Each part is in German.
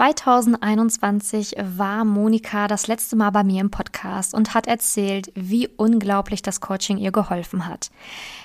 2021 war Monika das letzte Mal bei mir im Podcast und hat erzählt, wie unglaublich das Coaching ihr geholfen hat.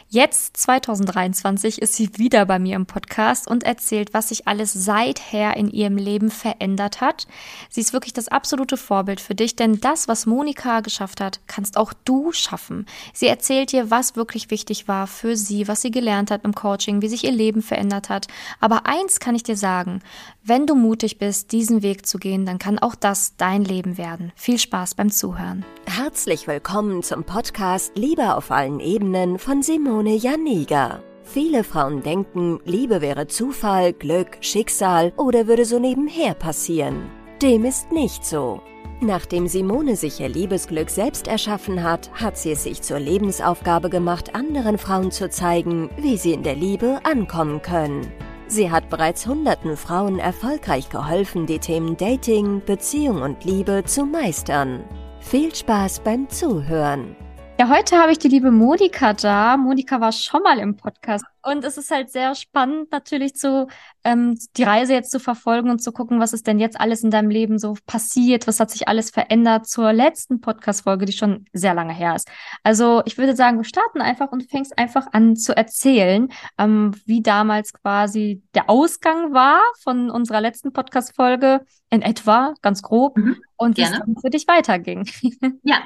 Jetzt, 2023, ist sie wieder bei mir im Podcast und erzählt, was sich alles seither in ihrem Leben verändert hat. Sie ist wirklich das absolute Vorbild für dich, denn das, was Monika geschafft hat, kannst auch du schaffen. Sie erzählt dir, was wirklich wichtig war für sie, was sie gelernt hat im Coaching, wie sich ihr Leben verändert hat. Aber eins kann ich dir sagen, wenn du mutig bist, diesen Weg zu gehen, dann kann auch das dein Leben werden. Viel Spaß beim Zuhören. Herzlich willkommen zum Podcast Liebe auf allen Ebenen von Simone Janiga. Viele Frauen denken, Liebe wäre Zufall, Glück, Schicksal oder würde so nebenher passieren. Dem ist nicht so. Nachdem Simone sich ihr Liebesglück selbst erschaffen hat, hat sie es sich zur Lebensaufgabe gemacht, anderen Frauen zu zeigen, wie sie in der Liebe ankommen können. Sie hat bereits hunderten Frauen erfolgreich geholfen, die Themen Dating, Beziehung und Liebe zu meistern. Viel Spaß beim Zuhören. Ja, heute habe ich die liebe Monika da. Monika war schon mal im Podcast und es ist halt sehr spannend, natürlich zu ähm, die Reise jetzt zu verfolgen und zu gucken, was ist denn jetzt alles in deinem Leben so passiert, was hat sich alles verändert zur letzten Podcast-Folge, die schon sehr lange her ist. Also ich würde sagen, wir starten einfach und fängst einfach an zu erzählen, ähm, wie damals quasi der Ausgang war von unserer letzten Podcast-Folge in etwa, ganz grob, mhm, und wie es für dich weiterging. Ja,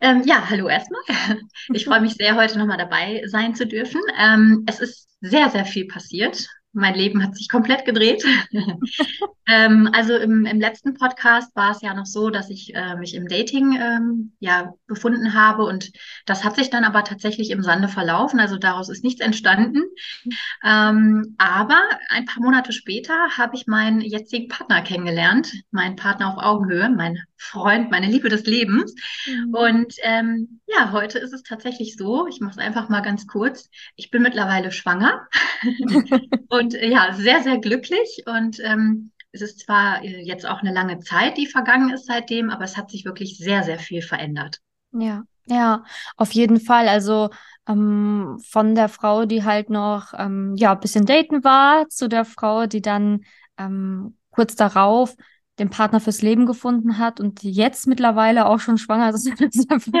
ähm, ja, hallo erstmal. Ich freue mich sehr, heute nochmal dabei sein zu dürfen. Ähm, es ist ist sehr, sehr viel passiert. Mein Leben hat sich komplett gedreht. ähm, also im, im, letzten Podcast war es ja noch so, dass ich äh, mich im Dating ähm, ja befunden habe und das hat sich dann aber tatsächlich im Sande verlaufen. Also daraus ist nichts entstanden. Ähm, aber ein paar Monate später habe ich meinen jetzigen Partner kennengelernt, meinen Partner auf Augenhöhe, mein Freund, meine Liebe des Lebens. Mhm. Und ähm, ja, heute ist es tatsächlich so, ich mache es einfach mal ganz kurz, ich bin mittlerweile schwanger und äh, ja, sehr, sehr glücklich und ähm, es ist zwar äh, jetzt auch eine lange Zeit, die vergangen ist seitdem, aber es hat sich wirklich sehr, sehr viel verändert. Ja, ja, auf jeden Fall. Also ähm, von der Frau, die halt noch ähm, ja ein bisschen daten war, zu der Frau, die dann ähm, kurz darauf den Partner fürs Leben gefunden hat und jetzt mittlerweile auch schon schwanger ist.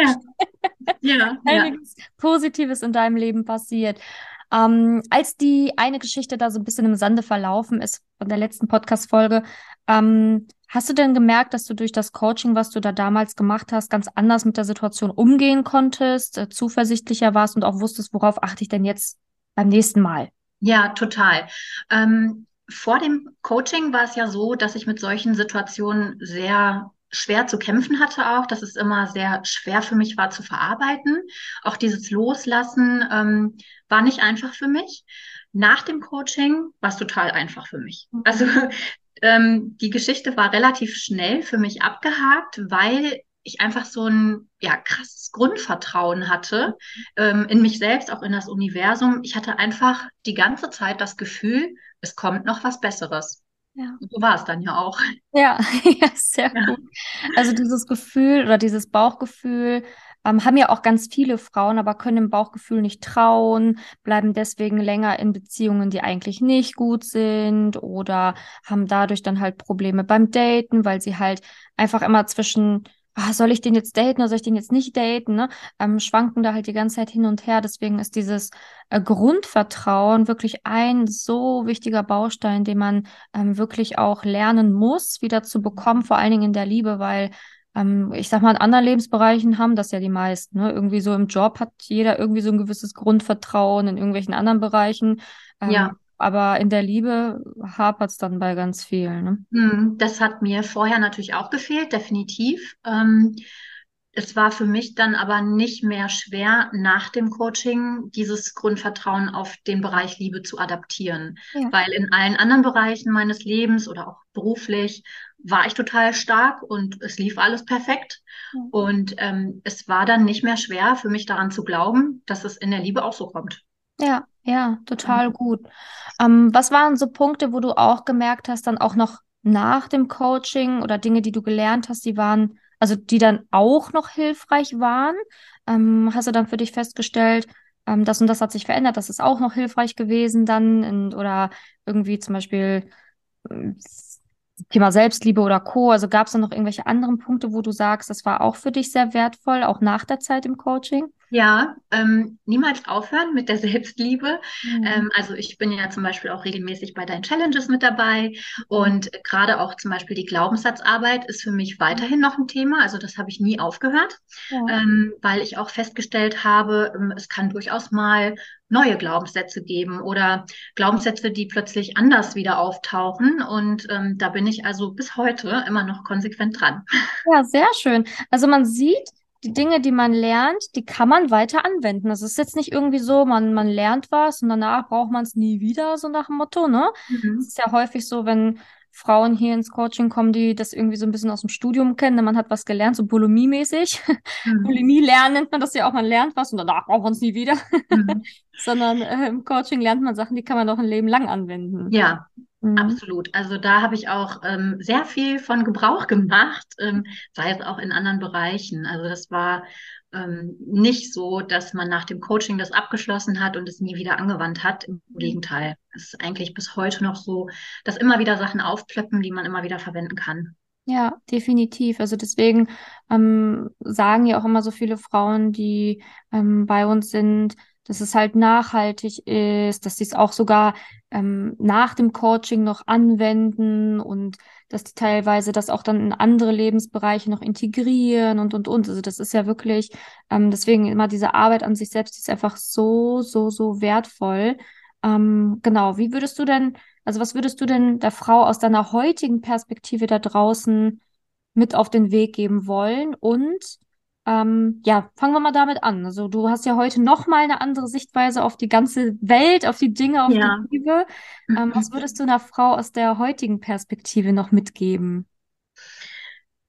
ja. ja, einiges ja. Positives in deinem Leben passiert. Ähm, als die eine Geschichte da so ein bisschen im Sande verlaufen ist von der letzten Podcast-Folge, ähm, hast du denn gemerkt, dass du durch das Coaching, was du da damals gemacht hast, ganz anders mit der Situation umgehen konntest, äh, zuversichtlicher warst und auch wusstest, worauf achte ich denn jetzt beim nächsten Mal? Ja, total. Ähm, vor dem Coaching war es ja so, dass ich mit solchen Situationen sehr schwer zu kämpfen hatte auch, dass es immer sehr schwer für mich war zu verarbeiten. Auch dieses Loslassen ähm, war nicht einfach für mich. Nach dem Coaching war es total einfach für mich. Mhm. Also ähm, die Geschichte war relativ schnell für mich abgehakt, weil ich einfach so ein ja, krasses Grundvertrauen hatte ähm, in mich selbst, auch in das Universum. Ich hatte einfach die ganze Zeit das Gefühl, es kommt noch was Besseres. Ja. So war es dann ja auch. Ja, ja sehr ja. gut. Also dieses Gefühl oder dieses Bauchgefühl ähm, haben ja auch ganz viele Frauen, aber können dem Bauchgefühl nicht trauen, bleiben deswegen länger in Beziehungen, die eigentlich nicht gut sind oder haben dadurch dann halt Probleme beim Daten, weil sie halt einfach immer zwischen ah, soll ich den jetzt daten oder soll ich den jetzt nicht daten, ne? Ähm, schwanken da halt die ganze Zeit hin und her. Deswegen ist dieses äh, Grundvertrauen wirklich ein so wichtiger Baustein, den man ähm, wirklich auch lernen muss, wieder zu bekommen, vor allen Dingen in der Liebe, weil ähm, ich sag mal, in anderen Lebensbereichen haben das ja die meisten. Ne? Irgendwie so im Job hat jeder irgendwie so ein gewisses Grundvertrauen, in irgendwelchen anderen Bereichen. Ähm, ja. Aber in der Liebe hapert es dann bei ganz vielen. Ne? Hm, das hat mir vorher natürlich auch gefehlt, definitiv. Ähm, es war für mich dann aber nicht mehr schwer, nach dem Coaching dieses Grundvertrauen auf den Bereich Liebe zu adaptieren. Ja. Weil in allen anderen Bereichen meines Lebens oder auch beruflich war ich total stark und es lief alles perfekt. Ja. Und ähm, es war dann nicht mehr schwer für mich daran zu glauben, dass es in der Liebe auch so kommt. Ja, ja, total gut. Ähm, was waren so Punkte, wo du auch gemerkt hast, dann auch noch nach dem Coaching oder Dinge, die du gelernt hast, die waren, also die dann auch noch hilfreich waren? Ähm, hast du dann für dich festgestellt, ähm, das und das hat sich verändert, das ist auch noch hilfreich gewesen dann und, oder irgendwie zum Beispiel, Thema Selbstliebe oder Co. Also gab es da noch irgendwelche anderen Punkte, wo du sagst, das war auch für dich sehr wertvoll, auch nach der Zeit im Coaching? Ja, ähm, niemals aufhören mit der Selbstliebe. Mhm. Ähm, also ich bin ja zum Beispiel auch regelmäßig bei deinen Challenges mit dabei und gerade auch zum Beispiel die Glaubenssatzarbeit ist für mich weiterhin noch ein Thema. Also das habe ich nie aufgehört, ja. ähm, weil ich auch festgestellt habe, ähm, es kann durchaus mal neue Glaubenssätze geben oder Glaubenssätze, die plötzlich anders wieder auftauchen. Und ähm, da bin ich also bis heute immer noch konsequent dran. Ja, sehr schön. Also man sieht, die Dinge, die man lernt, die kann man weiter anwenden. Das ist jetzt nicht irgendwie so, man, man lernt was und danach braucht man es nie wieder, so nach dem Motto, ne? Mhm. Das ist ja häufig so, wenn Frauen hier ins Coaching kommen, die das irgendwie so ein bisschen aus dem Studium kennen, denn man hat was gelernt, so Bulimie-mäßig. Mhm. Bulimie lernen nennt man das ja auch, man lernt was und danach braucht man es nie wieder. Mhm. Sondern äh, im Coaching lernt man Sachen, die kann man doch ein Leben lang anwenden. Ja, Mhm. Absolut. Also da habe ich auch ähm, sehr viel von Gebrauch gemacht, ähm, sei es auch in anderen Bereichen. Also das war ähm, nicht so, dass man nach dem Coaching das abgeschlossen hat und es nie wieder angewandt hat. Im mhm. Gegenteil. Es ist eigentlich bis heute noch so, dass immer wieder Sachen aufplöppen, die man immer wieder verwenden kann. Ja, definitiv. Also deswegen ähm, sagen ja auch immer so viele Frauen, die ähm, bei uns sind, dass es halt nachhaltig ist, dass sie es auch sogar ähm, nach dem Coaching noch anwenden und dass die teilweise das auch dann in andere Lebensbereiche noch integrieren und und und. Also das ist ja wirklich, ähm, deswegen immer diese Arbeit an sich selbst, die ist einfach so, so, so wertvoll. Ähm, genau, wie würdest du denn, also was würdest du denn der Frau aus deiner heutigen Perspektive da draußen mit auf den Weg geben wollen? Und ähm, ja, fangen wir mal damit an. Also du hast ja heute noch mal eine andere Sichtweise auf die ganze Welt, auf die Dinge, auf ja. die Liebe. Ähm, was würdest du einer Frau aus der heutigen Perspektive noch mitgeben?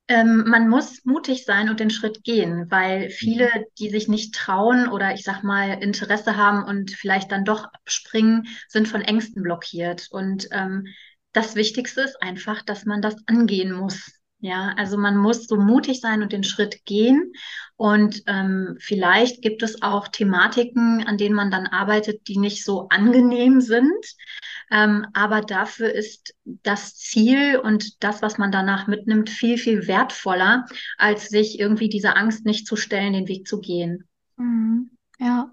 Ähm, man muss mutig sein und den Schritt gehen, weil viele, mhm. die sich nicht trauen oder ich sag mal Interesse haben und vielleicht dann doch springen, sind von Ängsten blockiert. Und ähm, das Wichtigste ist einfach, dass man das angehen muss. Ja, also man muss so mutig sein und den Schritt gehen. Und ähm, vielleicht gibt es auch Thematiken, an denen man dann arbeitet, die nicht so angenehm sind. Ähm, aber dafür ist das Ziel und das, was man danach mitnimmt, viel, viel wertvoller, als sich irgendwie dieser Angst nicht zu stellen, den Weg zu gehen. Mhm. Ja.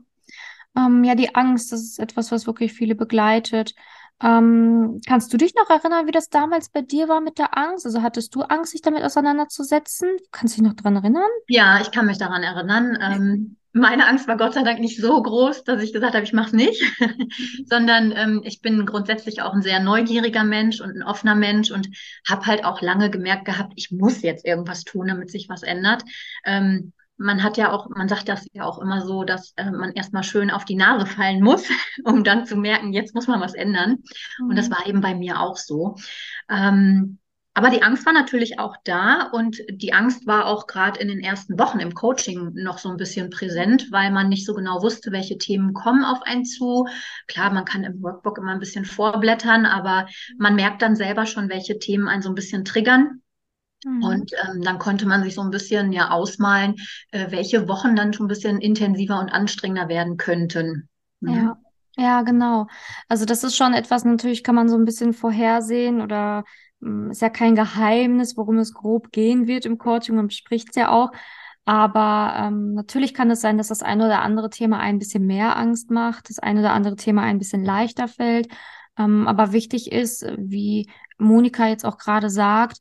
Ähm, ja, die Angst, das ist etwas, was wirklich viele begleitet. Ähm, kannst du dich noch erinnern, wie das damals bei dir war mit der Angst? Also hattest du Angst, dich damit auseinanderzusetzen? Kannst du dich noch daran erinnern? Ja, ich kann mich daran erinnern. Ähm, meine Angst war Gott sei Dank nicht so groß, dass ich gesagt habe, ich mache es nicht, sondern ähm, ich bin grundsätzlich auch ein sehr neugieriger Mensch und ein offener Mensch und habe halt auch lange gemerkt gehabt, ich muss jetzt irgendwas tun, damit sich was ändert. Ähm, man hat ja auch, man sagt das ja auch immer so, dass äh, man erstmal schön auf die Nase fallen muss, um dann zu merken, jetzt muss man was ändern. Mhm. Und das mhm. war eben bei mir auch so. Ähm, aber die Angst war natürlich auch da und die Angst war auch gerade in den ersten Wochen im Coaching noch so ein bisschen präsent, weil man nicht so genau wusste, welche Themen kommen auf einen zu. Klar, man kann im Workbook immer ein bisschen vorblättern, aber man merkt dann selber schon, welche Themen einen so ein bisschen triggern. Mhm. Und ähm, dann konnte man sich so ein bisschen ja ausmalen, äh, welche Wochen dann schon ein bisschen intensiver und anstrengender werden könnten. Mhm. Ja. Ja, genau. Also das ist schon etwas, natürlich kann man so ein bisschen vorhersehen oder mh, hm, ist ja kein Geheimnis, worum es grob gehen wird im Coaching, man bespricht es ja auch. Aber ähm, natürlich kann es sein, dass das eine oder andere Thema ein bisschen mehr Angst macht, das eine oder andere Thema ein bisschen leichter fällt. Ähm, aber wichtig ist, wie Monika jetzt auch gerade sagt,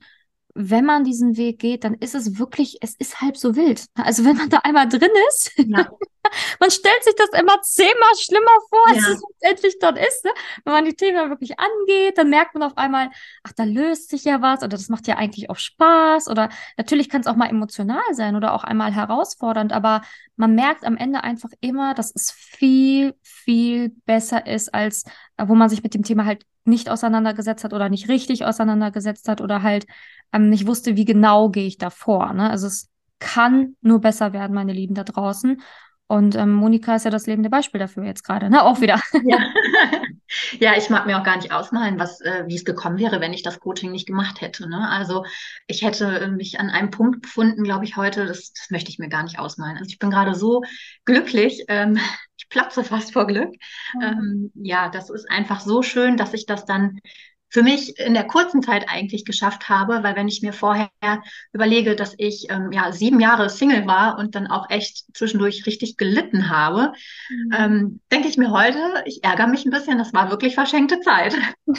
wenn man diesen Weg geht, dann ist es wirklich, es ist halb so wild. Also wenn man da einmal drin ist, ja. man stellt sich das immer zehnmal schlimmer vor, als ja. es letztendlich dort ist. Ne? Wenn man die Themen wirklich angeht, dann merkt man auf einmal, ach, da löst sich ja was oder das macht ja eigentlich auch Spaß oder natürlich kann es auch mal emotional sein oder auch einmal herausfordernd, aber man merkt am Ende einfach immer, dass es viel, viel besser ist, als äh, wo man sich mit dem Thema halt nicht auseinandergesetzt hat oder nicht richtig auseinandergesetzt hat oder halt ähm, nicht wusste, wie genau gehe ich da vor. Ne? Also es kann nur besser werden, meine Lieben da draußen. Und ähm, Monika ist ja das lebende Beispiel dafür jetzt gerade, ne? Auch wieder. Ja. ja, ich mag mir auch gar nicht ausmalen, was, äh, wie es gekommen wäre, wenn ich das Coaching nicht gemacht hätte. Ne? Also ich hätte äh, mich an einem Punkt befunden, glaube ich, heute, das, das möchte ich mir gar nicht ausmalen. Also ich bin gerade so glücklich, ähm, ich platze fast vor Glück. Mhm. Ähm, ja, das ist einfach so schön, dass ich das dann für mich in der kurzen Zeit eigentlich geschafft habe, weil wenn ich mir vorher überlege, dass ich ähm, ja sieben Jahre Single war und dann auch echt zwischendurch richtig gelitten habe, mhm. ähm, denke ich mir heute, ich ärgere mich ein bisschen, das war wirklich verschenkte Zeit.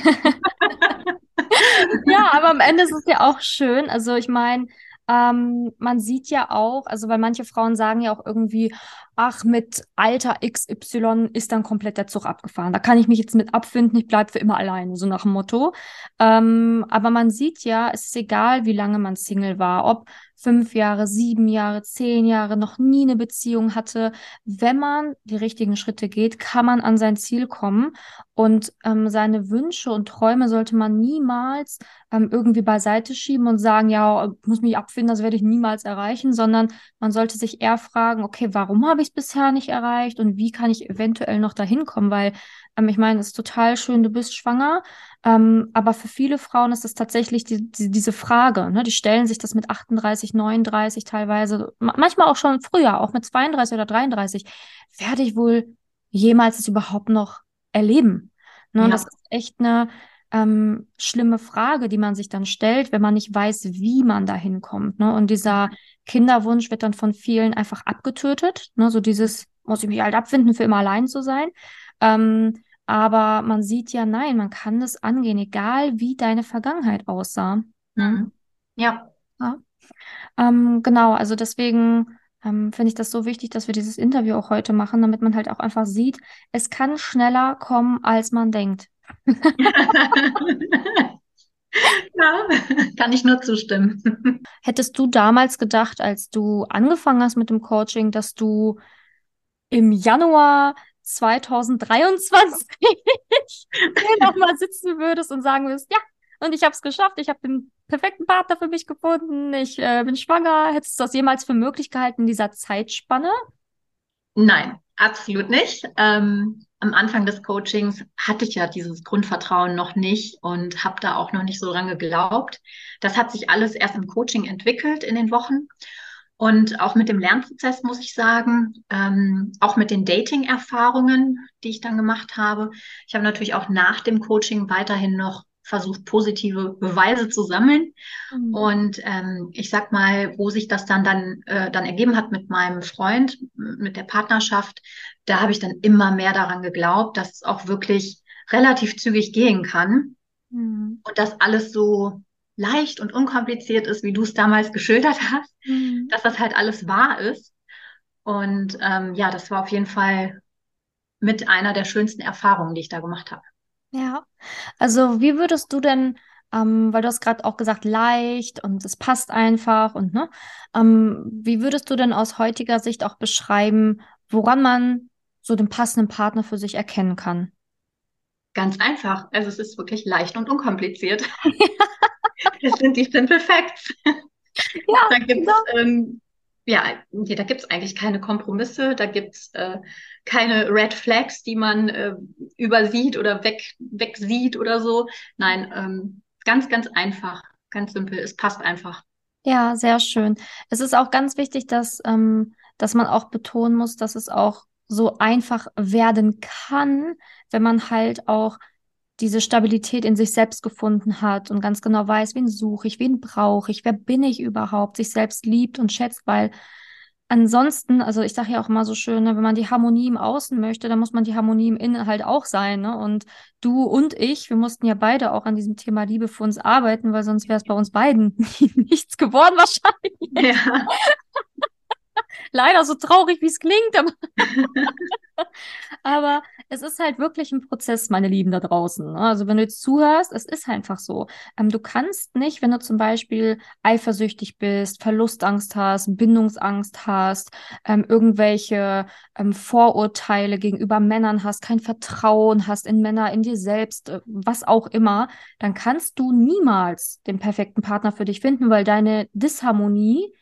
ja, aber am Ende ist es ja auch schön. Also ich meine, ähm, man sieht ja auch, also weil manche Frauen sagen ja auch irgendwie, ach, mit Alter XY ist dann komplett der Zug abgefahren. Da kann ich mich jetzt mit abfinden, ich bleibe für immer alleine, so nach dem Motto. Ähm, aber man sieht ja, es ist egal, wie lange man Single war, ob fünf Jahre, sieben Jahre, zehn Jahre noch nie eine Beziehung hatte. Wenn man die richtigen Schritte geht, kann man an sein Ziel kommen. Und ähm, seine Wünsche und Träume sollte man niemals ähm, irgendwie beiseite schieben und sagen, ja, muss mich abfinden, das werde ich niemals erreichen, sondern man sollte sich eher fragen, okay, warum habe ich es bisher nicht erreicht und wie kann ich eventuell noch dahin kommen? Weil ähm, ich meine, es ist total schön, du bist schwanger, ähm, aber für viele Frauen ist es tatsächlich die, die, diese Frage. Ne? Die stellen sich das mit 38, 39 teilweise, manchmal auch schon früher, auch mit 32 oder 33. Werde ich wohl jemals es überhaupt noch erleben? Ne? Ja. Das ist echt eine ähm, schlimme Frage, die man sich dann stellt, wenn man nicht weiß, wie man da hinkommt. Ne? Und dieser Kinderwunsch wird dann von vielen einfach abgetötet. Ne? So dieses, muss ich mich halt abfinden, für immer allein zu sein. Ähm, aber man sieht ja, nein, man kann das angehen, egal wie deine Vergangenheit aussah. Ne? Mhm. Ja. ja. Ähm, genau, also deswegen ähm, finde ich das so wichtig, dass wir dieses Interview auch heute machen, damit man halt auch einfach sieht, es kann schneller kommen, als man denkt. ja, kann ich nur zustimmen. Hättest du damals gedacht, als du angefangen hast mit dem Coaching, dass du im Januar 2023 nochmal sitzen würdest und sagen würdest, ja, und ich habe es geschafft, ich habe den perfekten Partner für mich gefunden, ich äh, bin schwanger. Hättest du das jemals für möglich gehalten in dieser Zeitspanne? Nein, absolut nicht. Ähm, am Anfang des Coachings hatte ich ja dieses Grundvertrauen noch nicht und habe da auch noch nicht so dran geglaubt. Das hat sich alles erst im Coaching entwickelt in den Wochen. Und auch mit dem Lernprozess muss ich sagen, ähm, auch mit den Dating-Erfahrungen, die ich dann gemacht habe. Ich habe natürlich auch nach dem Coaching weiterhin noch versucht, positive Beweise zu sammeln. Mhm. Und ähm, ich sag mal, wo sich das dann, dann, äh, dann ergeben hat mit meinem Freund, mit der Partnerschaft, da habe ich dann immer mehr daran geglaubt, dass es auch wirklich relativ zügig gehen kann. Mhm. Und dass alles so leicht und unkompliziert ist, wie du es damals geschildert hast, mhm. dass das halt alles wahr ist. Und ähm, ja, das war auf jeden Fall mit einer der schönsten Erfahrungen, die ich da gemacht habe. Ja, also wie würdest du denn, ähm, weil du hast gerade auch gesagt, leicht und es passt einfach und ne, ähm, wie würdest du denn aus heutiger Sicht auch beschreiben, woran man so den passenden Partner für sich erkennen kann? Ganz einfach. Also es ist wirklich leicht und unkompliziert. Das sind die Simple Facts. Ja, da gibt's, genau. ähm, ja, da gibt es eigentlich keine Kompromisse, da gibt es äh, keine Red Flags, die man äh, übersieht oder weg, wegsieht oder so. Nein, ähm, ganz, ganz einfach, ganz simpel. Es passt einfach. Ja, sehr schön. Es ist auch ganz wichtig, dass, ähm, dass man auch betonen muss, dass es auch so einfach werden kann, wenn man halt auch diese Stabilität in sich selbst gefunden hat und ganz genau weiß, wen suche ich, wen brauche ich, wer bin ich überhaupt, sich selbst liebt und schätzt, weil ansonsten, also ich sage ja auch immer so schön, ne, wenn man die Harmonie im Außen möchte, dann muss man die Harmonie im Innen halt auch sein. Ne? Und du und ich, wir mussten ja beide auch an diesem Thema Liebe für uns arbeiten, weil sonst wäre es bei uns beiden nichts geworden wahrscheinlich. Ja. Leider so traurig, wie es klingt. Aber, aber es ist halt wirklich ein Prozess, meine Lieben da draußen. Ne? Also wenn du jetzt zuhörst, es ist einfach so. Ähm, du kannst nicht, wenn du zum Beispiel eifersüchtig bist, Verlustangst hast, Bindungsangst hast, ähm, irgendwelche ähm, Vorurteile gegenüber Männern hast, kein Vertrauen hast in Männer, in dir selbst, äh, was auch immer, dann kannst du niemals den perfekten Partner für dich finden, weil deine Disharmonie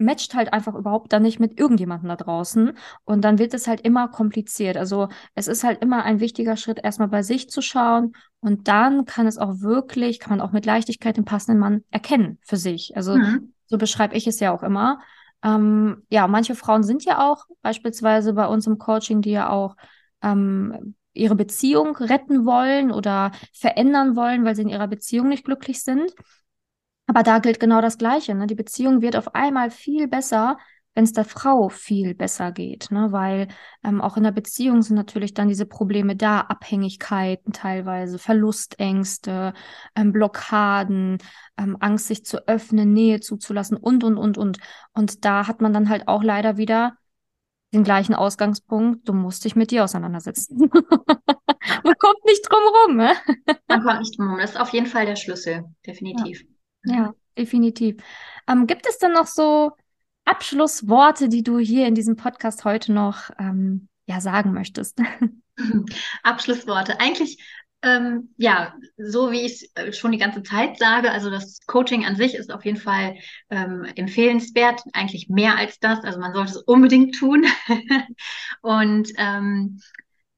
matcht halt einfach überhaupt dann nicht mit irgendjemandem da draußen. Und dann wird es halt immer kompliziert. Also es ist halt immer ein wichtiger Schritt, erstmal bei sich zu schauen. Und dann kann es auch wirklich, kann man auch mit Leichtigkeit den passenden Mann erkennen für sich. Also mhm. so beschreibe ich es ja auch immer. Ähm, ja, manche Frauen sind ja auch beispielsweise bei uns im Coaching, die ja auch ähm, ihre Beziehung retten wollen oder verändern wollen, weil sie in ihrer Beziehung nicht glücklich sind. Aber da gilt genau das Gleiche. Ne? Die Beziehung wird auf einmal viel besser, wenn es der Frau viel besser geht, ne? weil ähm, auch in der Beziehung sind natürlich dann diese Probleme da, Abhängigkeiten teilweise, Verlustängste, ähm, Blockaden, ähm, Angst, sich zu öffnen, Nähe zuzulassen und, und, und, und. Und da hat man dann halt auch leider wieder den gleichen Ausgangspunkt, du musst dich mit dir auseinandersetzen. man kommt nicht drum rum. Ne? man kommt nicht drum rum. Das ist auf jeden Fall der Schlüssel, definitiv. Ja, ja definitiv. Ähm, gibt es denn noch so Abschlussworte, die du hier in diesem Podcast heute noch ähm, ja, sagen möchtest? Abschlussworte. Eigentlich, ähm, ja, so wie ich es äh, schon die ganze Zeit sage, also das Coaching an sich ist auf jeden Fall ähm, empfehlenswert, eigentlich mehr als das. Also man sollte es unbedingt tun. Und ähm,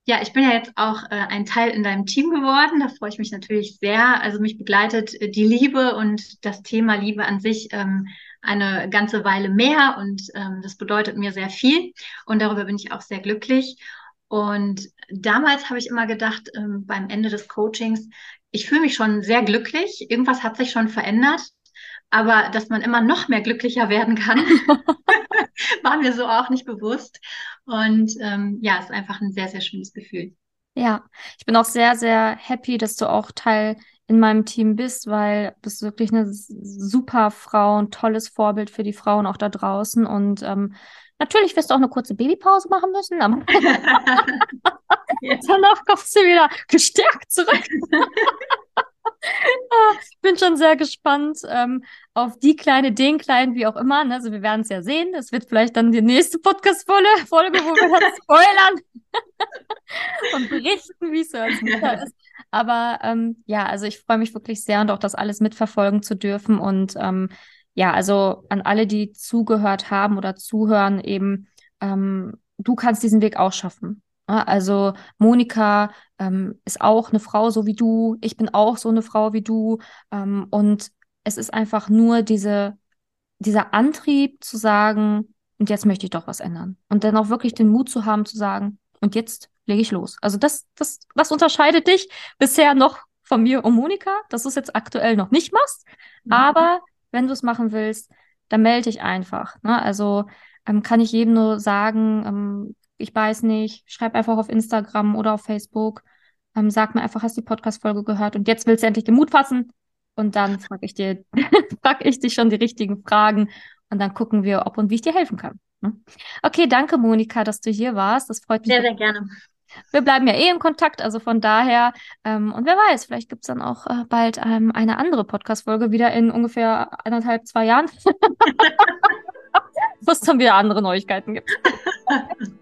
ja, ich bin ja jetzt auch äh, ein Teil in deinem Team geworden. Da freue ich mich natürlich sehr. Also mich begleitet äh, die Liebe und das Thema Liebe an sich ähm, eine ganze Weile mehr und ähm, das bedeutet mir sehr viel und darüber bin ich auch sehr glücklich. Und damals habe ich immer gedacht, ähm, beim Ende des Coachings, ich fühle mich schon sehr glücklich, irgendwas hat sich schon verändert, aber dass man immer noch mehr glücklicher werden kann, war mir so auch nicht bewusst. Und ähm, ja, es ist einfach ein sehr, sehr schönes Gefühl. Ja, ich bin auch sehr, sehr happy, dass du auch Teil in meinem Team bist, weil du bist wirklich eine super Frau, ein tolles Vorbild für die Frauen auch da draußen. Und ähm, natürlich wirst du auch eine kurze Babypause machen müssen, aber danach kommst du wieder gestärkt zurück. Ich bin schon sehr gespannt ähm, auf die kleine, den kleinen, wie auch immer. Ne? Also wir werden es ja sehen. Es wird vielleicht dann die nächste Podcast-Folge, wo wir dann spoilern und berichten, wie es so als Mutter ist. Aber ähm, ja, also ich freue mich wirklich sehr und auch das alles mitverfolgen zu dürfen. Und ähm, ja, also an alle, die zugehört haben oder zuhören, eben, ähm, du kannst diesen Weg auch schaffen. Also Monika ähm, ist auch eine Frau so wie du, ich bin auch so eine Frau wie du. Ähm, und es ist einfach nur diese, dieser Antrieb zu sagen, und jetzt möchte ich doch was ändern. Und dann auch wirklich den Mut zu haben zu sagen, und jetzt lege ich los. Also das, das, das unterscheidet dich bisher noch von mir und Monika, dass du es jetzt aktuell noch nicht machst. Mhm. Aber wenn du es machen willst, dann melde dich einfach. Ne? Also ähm, kann ich jedem nur sagen, ähm, ich weiß nicht, schreib einfach auf Instagram oder auf Facebook. Ähm, sag mir einfach, hast du die Podcast-Folge gehört und jetzt willst du endlich den Mut fassen. Und dann frage ich dir, frage ich dich schon die richtigen Fragen und dann gucken wir, ob und wie ich dir helfen kann. Ne? Okay, danke Monika, dass du hier warst. Das freut mich. Sehr, sehr gerne. Wir bleiben ja eh in Kontakt, also von daher, ähm, und wer weiß, vielleicht gibt es dann auch äh, bald ähm, eine andere Podcast-Folge wieder in ungefähr eineinhalb, zwei Jahren. Wo es dann wieder andere Neuigkeiten gibt.